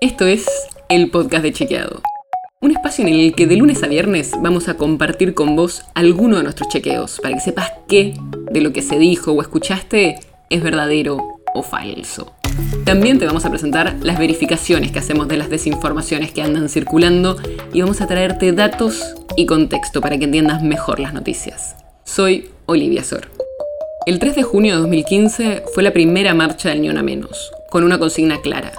Esto es el podcast de Chequeado. Un espacio en el que de lunes a viernes vamos a compartir con vos alguno de nuestros chequeos para que sepas qué de lo que se dijo o escuchaste es verdadero o falso. También te vamos a presentar las verificaciones que hacemos de las desinformaciones que andan circulando y vamos a traerte datos y contexto para que entiendas mejor las noticias. Soy Olivia Sor. El 3 de junio de 2015 fue la primera marcha del Ni Una Menos, con una consigna clara.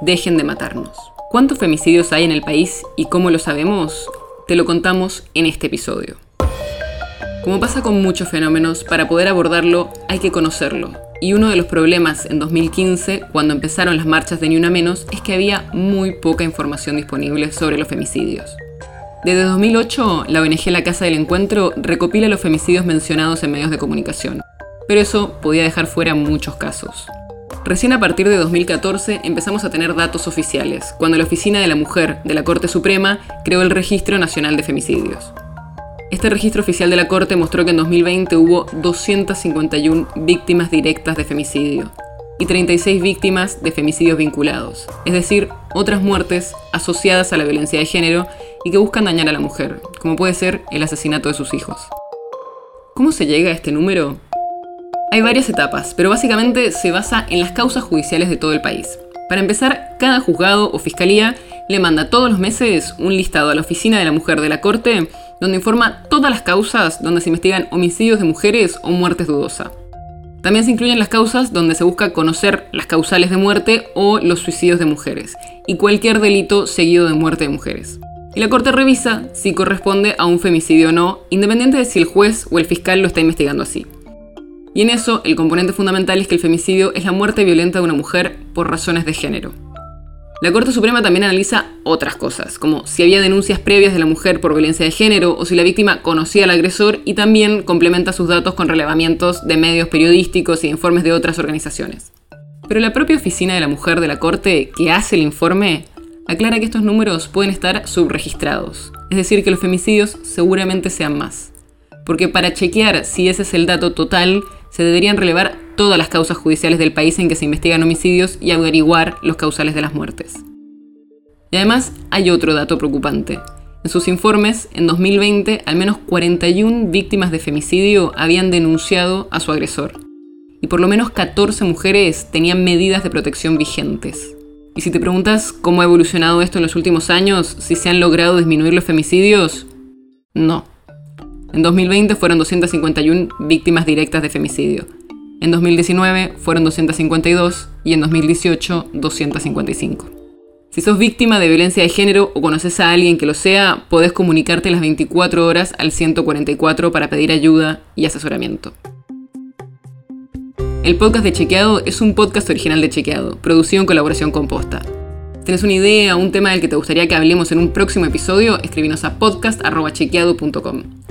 Dejen de matarnos. ¿Cuántos femicidios hay en el país y cómo lo sabemos? Te lo contamos en este episodio. Como pasa con muchos fenómenos, para poder abordarlo hay que conocerlo. Y uno de los problemas en 2015, cuando empezaron las marchas de Ni Una Menos, es que había muy poca información disponible sobre los femicidios. Desde 2008, la ONG La Casa del Encuentro recopila los femicidios mencionados en medios de comunicación, pero eso podía dejar fuera muchos casos. Recién a partir de 2014 empezamos a tener datos oficiales, cuando la Oficina de la Mujer de la Corte Suprema creó el Registro Nacional de Femicidios. Este registro oficial de la Corte mostró que en 2020 hubo 251 víctimas directas de femicidio y 36 víctimas de femicidios vinculados, es decir, otras muertes asociadas a la violencia de género y que buscan dañar a la mujer, como puede ser el asesinato de sus hijos. ¿Cómo se llega a este número? Hay varias etapas, pero básicamente se basa en las causas judiciales de todo el país. Para empezar, cada juzgado o fiscalía le manda todos los meses un listado a la oficina de la mujer de la corte donde informa todas las causas donde se investigan homicidios de mujeres o muertes dudosa. También se incluyen las causas donde se busca conocer las causales de muerte o los suicidios de mujeres, y cualquier delito seguido de muerte de mujeres. Y la Corte revisa si corresponde a un femicidio o no, independiente de si el juez o el fiscal lo está investigando así. Y en eso, el componente fundamental es que el femicidio es la muerte violenta de una mujer por razones de género. La Corte Suprema también analiza otras cosas, como si había denuncias previas de la mujer por violencia de género o si la víctima conocía al agresor y también complementa sus datos con relevamientos de medios periodísticos y informes de otras organizaciones. Pero la propia oficina de la mujer de la Corte, que hace el informe, aclara que estos números pueden estar subregistrados, es decir, que los femicidios seguramente sean más. Porque para chequear si ese es el dato total, se deberían relevar todas las causas judiciales del país en que se investigan homicidios y averiguar los causales de las muertes. Y además hay otro dato preocupante. En sus informes, en 2020, al menos 41 víctimas de femicidio habían denunciado a su agresor. Y por lo menos 14 mujeres tenían medidas de protección vigentes. Y si te preguntas cómo ha evolucionado esto en los últimos años, si se han logrado disminuir los femicidios, no. En 2020 fueron 251 víctimas directas de femicidio. En 2019 fueron 252 y en 2018 255. Si sos víctima de violencia de género o conoces a alguien que lo sea, podés comunicarte las 24 horas al 144 para pedir ayuda y asesoramiento. El podcast de Chequeado es un podcast original de Chequeado, producido en colaboración con Posta. ¿Tenés una idea o un tema del que te gustaría que hablemos en un próximo episodio? Escribinos a podcast.chequeado.com.